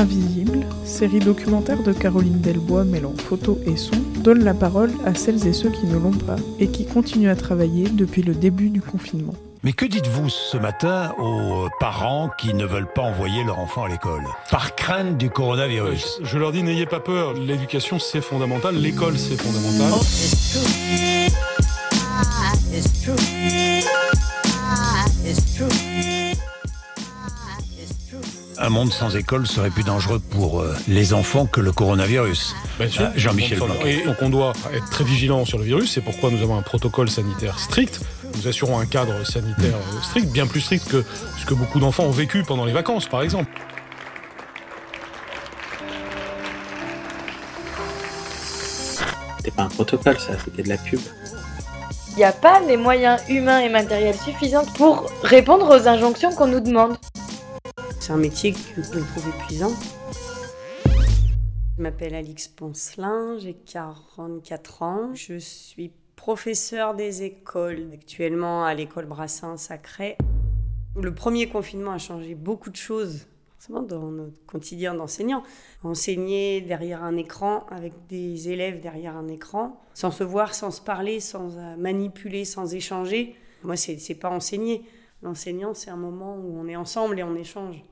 Invisible, série documentaire de Caroline Delbois mêlant photos et son, donne la parole à celles et ceux qui ne l'ont pas et qui continuent à travailler depuis le début du confinement. Mais que dites-vous ce matin aux parents qui ne veulent pas envoyer leur enfant à l'école par crainte du coronavirus? Je leur dis n'ayez pas peur, l'éducation c'est fondamental, l'école c'est fondamental. Un monde sans école serait plus dangereux pour euh, les enfants que le coronavirus. Bien sûr. Ah, Jean-Michel Blanquer. Et donc on doit être très vigilant sur le virus, c'est pourquoi nous avons un protocole sanitaire strict. Nous assurons un cadre sanitaire euh, strict, bien plus strict que ce que beaucoup d'enfants ont vécu pendant les vacances, par exemple. C'était pas un protocole, ça, c'était de la pub. Il n'y a pas les moyens humains et matériels suffisants pour répondre aux injonctions qu'on nous demande. C'est un métier que je trouve épuisant. Je m'appelle Alix Poncelin, j'ai 44 ans. Je suis professeur des écoles, actuellement à l'école Brassin Sacré. Le premier confinement a changé beaucoup de choses, forcément dans notre quotidien d'enseignant. Enseigner derrière un écran, avec des élèves derrière un écran, sans se voir, sans se parler, sans euh, manipuler, sans échanger. Moi, c'est pas enseigner. L'enseignant, c'est un moment où on est ensemble et on échange.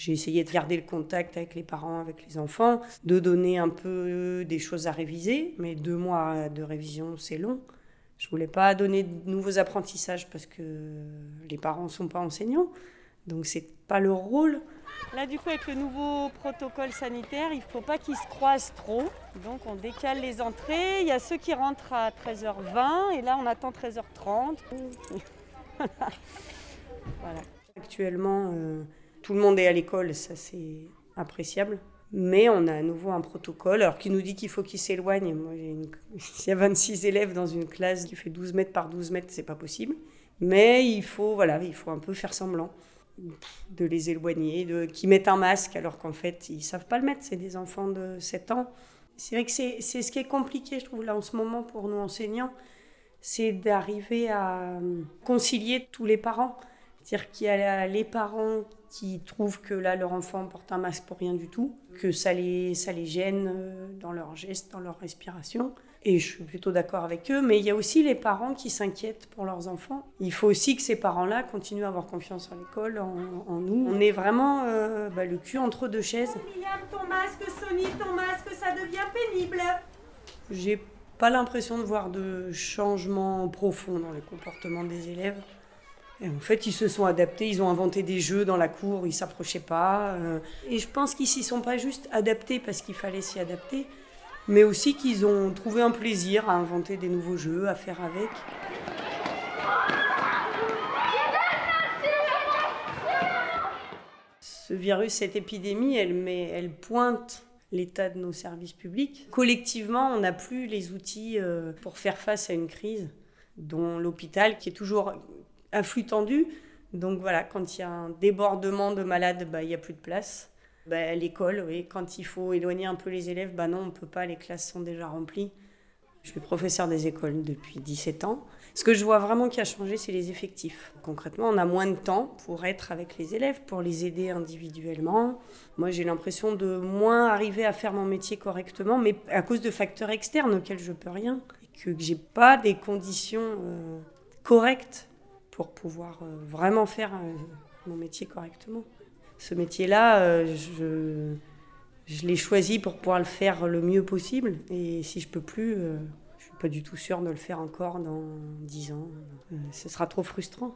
J'ai essayé de garder le contact avec les parents, avec les enfants, de donner un peu des choses à réviser, mais deux mois de révision, c'est long. Je voulais pas donner de nouveaux apprentissages parce que les parents sont pas enseignants, donc c'est pas leur rôle. Là, du coup, avec le nouveau protocole sanitaire, il faut pas qu'ils se croisent trop, donc on décale les entrées. Il y a ceux qui rentrent à 13h20 et là, on attend 13h30. Voilà. Actuellement, euh, tout le monde est à l'école, ça c'est appréciable. Mais on a à nouveau un protocole, alors qui nous dit qu'il faut qu'ils s'éloignent. Moi, une... S'il y a 26 élèves dans une classe qui fait 12 mètres par 12 mètres, c'est pas possible. Mais il faut, voilà, il faut un peu faire semblant de les éloigner, de... qu'ils mettent un masque alors qu'en fait, ils savent pas le mettre. C'est des enfants de 7 ans. C'est vrai que c'est c'est ce qui est compliqué, je trouve, là en ce moment pour nous enseignants, c'est d'arriver à euh, concilier tous les parents. C'est-à-dire qu'il y a les parents qui trouvent que là, leur enfant porte un masque pour rien du tout, que ça les, ça les gêne euh, dans leurs gestes, dans leur respiration. Et je suis plutôt d'accord avec eux, mais il y a aussi les parents qui s'inquiètent pour leurs enfants. Il faut aussi que ces parents-là continuent à avoir confiance en l'école, en, en nous. On est vraiment euh, bah, le cul entre deux chaises. William, ton masque, Sony, ton masque, ça devient pénible. J'ai pas l'impression de voir de changement profond dans le comportement des élèves. En fait, ils se sont adaptés, ils ont inventé des jeux dans la cour, ils s'approchaient pas. euh, Et je pense qu'ils s'y sont pas juste adaptés parce qu'il fallait s'y adapter, mais aussi qu'ils ont trouvé un plaisir à inventer des nouveaux jeux, à faire avec. Ce virus, cette épidémie, elle, met, elle pointe l'état de nos services publics. Collectivement, on n'a plus les outils euh, pour faire face à une crise, dont l'hôpital, qui est toujours un flux tendu. Donc voilà, quand il y a un débordement de malades, bah, il n'y a plus de place. Bah, L'école, oui, quand il faut éloigner un peu les élèves, bah non, on ne peut pas, les classes sont déjà remplies. Je suis professeur des écoles depuis 17 ans. Ce que je vois vraiment qui a changé, c'est les effectifs. Concrètement, on a moins de temps pour être avec les élèves, pour les aider individuellement. Moi, j'ai l'impression de moins arriver à faire mon métier correctement, mais à cause de facteurs externes auxquels je peux rien. Et que j'ai pas des conditions euh, correctes pour pouvoir euh, vraiment faire euh, mon métier correctement. Ce métier-là, euh, je, l'ai choisi pour pouvoir le faire le mieux possible. Et si je peux plus, euh, je suis pas du tout sûre de le faire encore dans 10 ans. Euh, ce sera trop frustrant.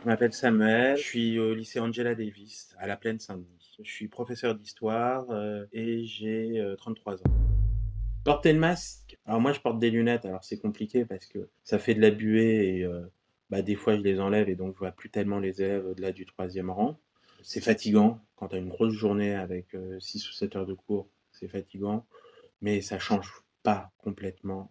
Je m'appelle Samuel, je suis au lycée Angela Davis à la Plaine Saint-Denis. Je suis professeur d'histoire euh, et j'ai 33 ans. Porter le masque. Alors moi je porte des lunettes, alors c'est compliqué parce que ça fait de la buée et bah, des fois je les enlève et donc je vois plus tellement les élèves au-delà du troisième rang. C'est fatigant quand tu as une grosse journée avec 6 ou 7 heures de cours, c'est fatigant, mais ça change pas complètement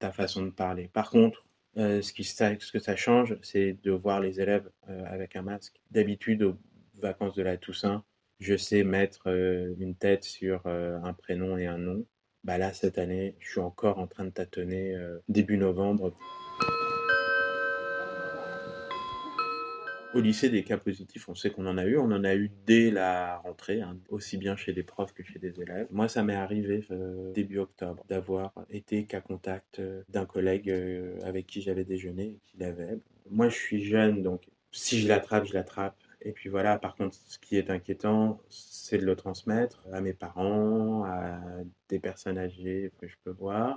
ta façon de parler. Par contre, ce, qui, ce que ça change, c'est de voir les élèves avec un masque. D'habitude, aux vacances de la Toussaint, je sais mettre une tête sur un prénom et un nom. Bah là, cette année, je suis encore en train de tâtonner début novembre. Au lycée, des cas positifs, on sait qu'on en a eu. On en a eu dès la rentrée, hein, aussi bien chez des profs que chez des élèves. Moi, ça m'est arrivé euh, début octobre d'avoir été cas contact euh, d'un collègue euh, avec qui j'avais déjeuné et qui l'avait. Moi, je suis jeune, donc si je l'attrape, je l'attrape. Et puis voilà, par contre, ce qui est inquiétant, c'est de le transmettre à mes parents, à des personnes âgées que je peux voir.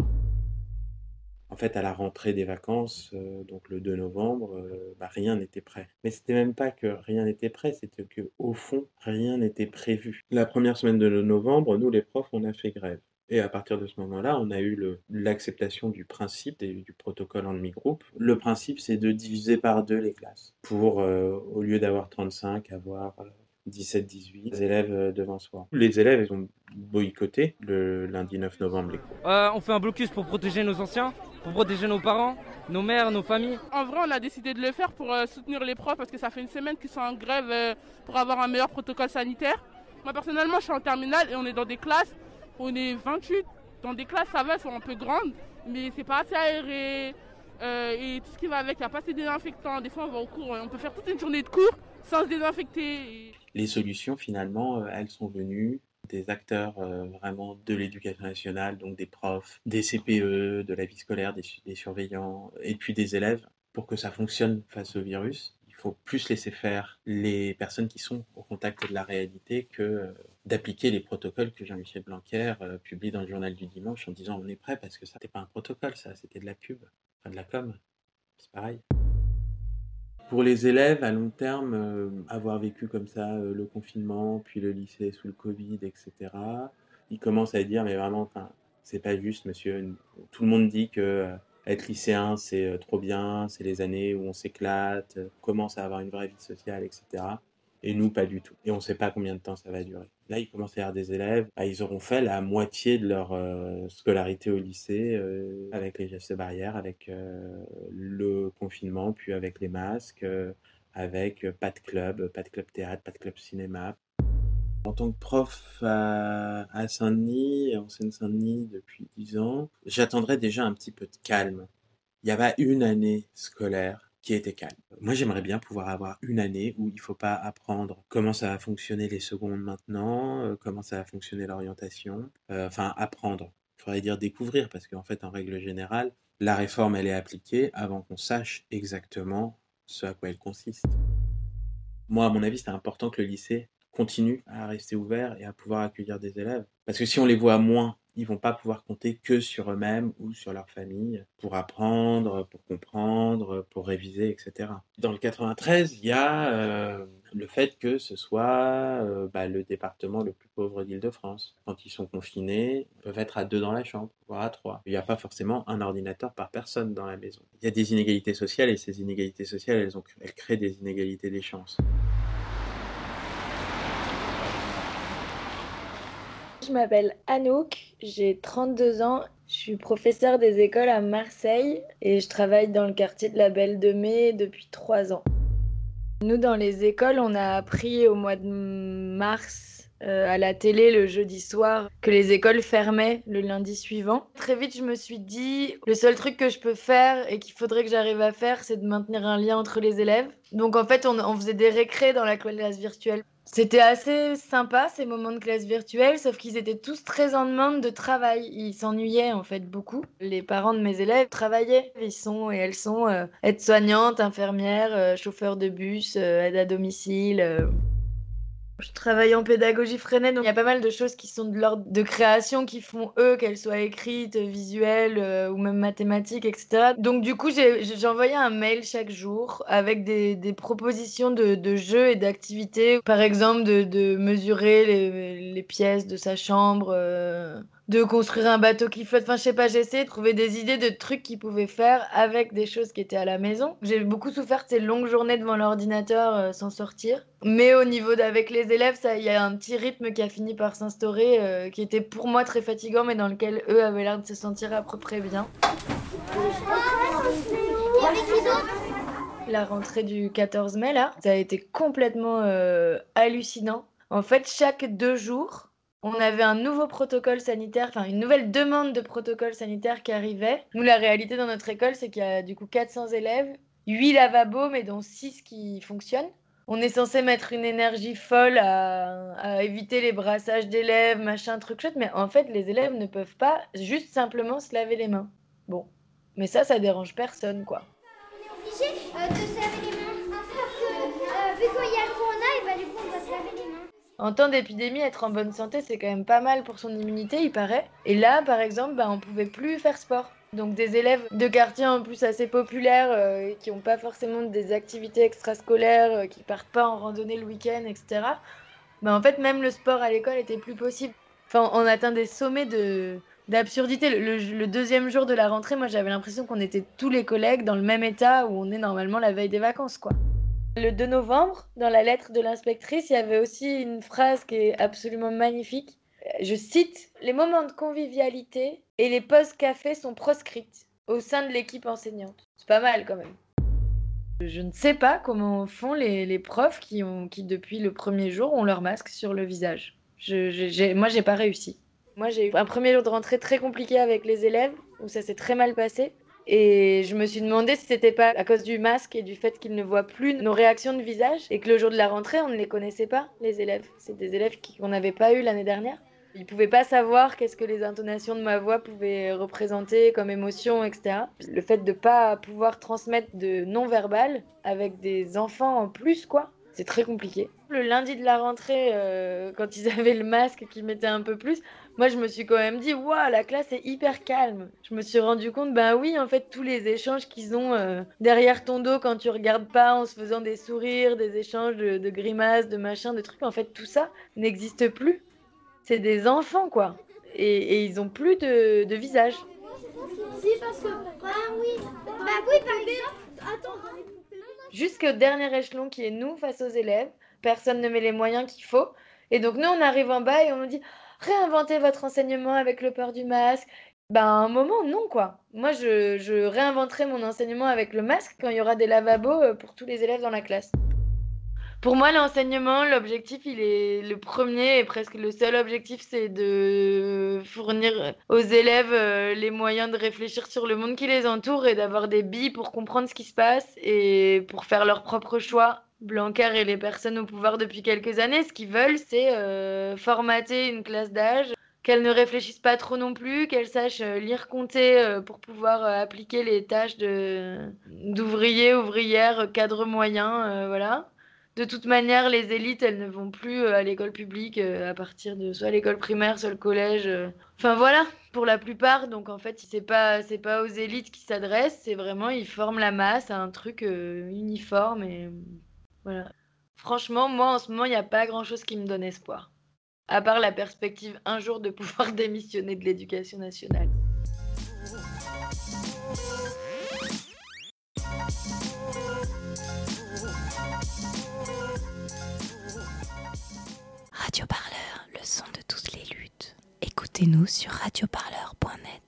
En fait, à la rentrée des vacances, euh, donc le 2 novembre, euh, bah, rien n'était prêt. Mais c'était même pas que rien n'était prêt, c'était que au fond, rien n'était prévu. La première semaine de novembre, nous les profs, on a fait grève. Et à partir de ce moment-là, on a eu l'acceptation du principe et du protocole en demi-groupe. Le principe, c'est de diviser par deux les classes pour, euh, au lieu d'avoir 35, avoir 17-18 élèves devant soi. Les élèves, ils ont boycotté le lundi 9 novembre les cours. on fait un blocus pour protéger nos anciens pour protéger nos parents, nos mères, nos familles. En vrai, on a décidé de le faire pour euh, soutenir les profs parce que ça fait une semaine qu'ils sont en grève euh, pour avoir un meilleur protocole sanitaire. Moi, personnellement, je suis en terminale et on est dans des classes, on est 28. Dans des classes, ça va, sont un peu grandes, mais c'est pas assez aéré. Euh, et tout ce qui va avec, il n'y a pas assez de désinfectants. Des fois, on va au cours, on peut faire toute une journée de cours sans se désinfecter. Les solutions, finalement, elles sont venues des acteurs euh, vraiment de l'éducation nationale, donc des profs, des CPE, de la vie scolaire, des, surveillants, et puis des élèves, pour que ça fonctionne face au virus. Faut plus laisser faire les personnes qui sont au contact de la réalité que euh, d'appliquer les protocoles que Jean-Michel Blanquer euh, publie dans le journal du dimanche en disant on est prêt parce que ça n'était pas un protocole, ça, c'était de la pub, de la com. C'est pareil. Pour les élèves, à long terme, euh, avoir vécu comme ça le confinement, puis le lycée sous le Covid, etc., ils commencent à dire, mais vraiment, c'est pas juste, monsieur. Tout le monde dit que être lycéen, c'est trop bien, c'est les années où on s'éclate, on commence à avoir une vraie vie sociale, etc. Et nous, pas du tout. Et on ne sait pas combien de temps ça va durer. Là, ils commencent à avoir des élèves, bah, ils auront fait la moitié de leur euh, scolarité au lycée euh, avec les gestes barrières, avec euh, le confinement, puis avec les masques, avec pas de club, pas de club théâtre, pas de club cinéma. En tant que prof à, Saint-Denis, en Seine-Saint-Denis depuis 10 ans, j'attendrais déjà un petit peu de calme. Il y avait une année scolaire qui était calme. Moi, j'aimerais bien pouvoir avoir une année où il ne faut pas apprendre comment ça va fonctionner les secondes maintenant, euh, comment ça va fonctionner l'orientation, euh, enfin apprendre. Il faudrait dire découvrir, parce qu'en fait, en règle générale, la réforme, elle est appliquée avant qu'on sache exactement ce à quoi elle consiste. Moi, à mon avis, c'est important que le lycée continue à rester ouvert et à pouvoir accueillir des élèves. Parce que si on les voit moins ils vont pas pouvoir compter que sur eux-mêmes ou sur leur famille pour apprendre, pour comprendre, pour réviser, etc. Dans le 93, il y a euh, le fait que ce soit euh, bah, le département le plus pauvre d'Île-de-France. Quand ils sont confinés, ils peuvent être à deux dans la chambre, voire à trois. Il n'y a pas forcément un ordinateur par personne dans la maison. Il y a des inégalités sociales et ces inégalités sociales, elles, créent des inégalités des chances. Je m'appelle Anouk, j'ai 32 ans, je suis professeure des écoles à Marseille et je travaille dans le quartier de la Belle de Mai depuis 3 ans. Nous, dans les écoles, on a appris au mois de mars euh, à la télé le jeudi soir que les écoles fermaient le lundi suivant. Très vite, je me suis dit, le seul truc que je peux faire et qu'il faudrait que j'arrive à faire, c'est de maintenir un lien entre les élèves. Donc en fait, on, on faisait des récrés dans la classe virtuelle. C'était assez sympa ces moments de classe virtuelle, sauf qu'ils étaient tous très en demande de travail. Ils s'ennuyaient en fait beaucoup. Les parents de mes élèves travaillaient. Ils sont et elles sont euh, aides-soignantes, infirmières, euh, chauffeurs de bus, euh, aides à domicile. Je travaille en pédagogie freinée, donc il y a pas mal de choses qui sont de l'ordre de création, qui font eux, qu'elles soient écrites, visuelles euh, ou même mathématiques, etc. Donc du coup, envoyé un mail chaque jour avec des, propositions de, de jeux et d'activités. Par exemple, de, mesurer les, les pièces de sa chambre. euh, de construire un bateau qui flotte. Enfin, je sais pas, j'ai essayé de trouver des idées de trucs qu'ils pouvaient faire avec des choses qui étaient à la maison. J'ai beaucoup souffert de ces longues journées devant l'ordinateur euh, sans sortir. Mais au niveau d'avec les élèves, il y a un petit rythme qui a fini par s'instaurer, euh, qui était pour moi très fatigant, mais dans lequel eux avaient l'air de se sentir à peu près bien. La rentrée du 14 mai, là, ça a été complètement euh, hallucinant. En fait, chaque deux jours, on avait un nouveau protocole sanitaire, enfin une nouvelle demande de protocole sanitaire qui arrivait. Nous, la réalité dans notre école, c'est qu'il y a du coup 400 élèves, 8 lavabos, mais dont 6 qui fonctionnent. On est censé mettre une énergie folle à, éviter les brassages d'élèves, machin, truc chouette, mais en fait, les élèves ne peuvent pas juste simplement se laver les mains. Bon, mais ça, ça dérange personne, quoi. obligé euh, En temps d'épidémie, être en bonne santé, c'est quand même pas mal pour son immunité, il paraît. Et là, par exemple, bah, on pouvait plus faire sport. Donc des élèves de quartiers en plus assez populaires, euh, qui n'ont pas forcément des activités extrascolaires, euh, qui partent pas en randonnée le week-end, etc. Bah, en fait, même le sport à l'école était plus possible. Enfin, on atteint des sommets de d'absurdité. Le- le deuxième jour de la rentrée, moi j'avais l'impression qu'on était tous les collègues dans le même état où on est normalement la veille des vacances, quoi. Le 2 novembre, dans la lettre de l'inspectrice, il y avait aussi une phrase qui est absolument magnifique. Je cite Les moments de convivialité et les pauses café sont proscrites au sein de l'équipe enseignante. C'est pas mal quand même. Je ne sais pas comment font les, profs qui, ont, depuis le premier jour, ont leur masque sur le visage. Je, je- moi, j'ai pas réussi. Moi, j'ai eu un premier jour de rentrée très compliqué avec les élèves, où ça s'est très mal passé. Et je me suis demandé si c'était pas à cause du masque et du fait qu'ils ne voient plus nos réactions de visage et que le jour de la rentrée, on ne les connaissait pas, les élèves. C'est des élèves qui- qu'on n'avait pas eu l'année dernière. Ils pouvaient pas savoir qu'est-ce que les intonations de ma voix pouvaient représenter comme émotion, etc. Le fait de pas pouvoir transmettre de non-verbal avec des enfants en plus, quoi, c'est très compliqué. Le lundi de la rentrée, euh, quand ils avaient le masque et qu'ils mettaient un peu plus, moi je me suis quand même dit, waouh, la classe est hyper calme. Je me suis rendu compte, ben oui, en fait, tous les échanges qu'ils ont euh, derrière ton dos quand tu regardes pas en se faisant des sourires, des échanges de, de grimaces, de machins, de trucs, en fait, tout ça n'existe plus. C'est des enfants, quoi. Et, et ils ont plus de, de visage. Si, parce que. Ah oui. Bah oui, par exemple. Attends. jusqu'au dernier échelon qui est nous face aux élèves. Personne ne met les moyens qu'il faut. Et donc nous, on arrive en bas et on nous dit réinventez votre enseignement avec le port du masque. Ben, à un moment, non, quoi. Moi, je, je réinventerai mon enseignement avec le masque quand il y aura des lavabos euh, pour tous les élèves dans la classe. Pour moi, l'enseignement, l'objectif, il est le premier et presque le seul objectif, c'est de fournir aux élèves euh, les moyens de réfléchir sur le monde qui les entoure et d'avoir des billes pour comprendre ce qui se passe et pour faire leurs propres choix. Blanquer et les personnes au pouvoir depuis quelques années, ce qu'ils veulent, c'est euh, formater une classe d'âge, qu'elles ne réfléchissent pas trop non plus, qu'elles sachent euh, lire, compter euh, pour pouvoir appliquer les tâches d'ouvriers, ouvrières, cadres moyens, voilà. De toute manière, les élites, elles ne vont plus à l'école publique à partir de soit l'école primaire, soit le collège. Enfin voilà, pour la plupart. Donc en fait, c'est pas c'est pas aux élites qui s'adressent, c'est vraiment ils forment la masse à un truc uniforme et voilà. Franchement, moi en ce moment, il n'y a pas grand-chose qui me donne espoir. À part la perspective un jour de pouvoir démissionner de l'éducation nationale. Radio Parleur, le son de toutes les luttes. Écoutez-nous sur radioparleur.com.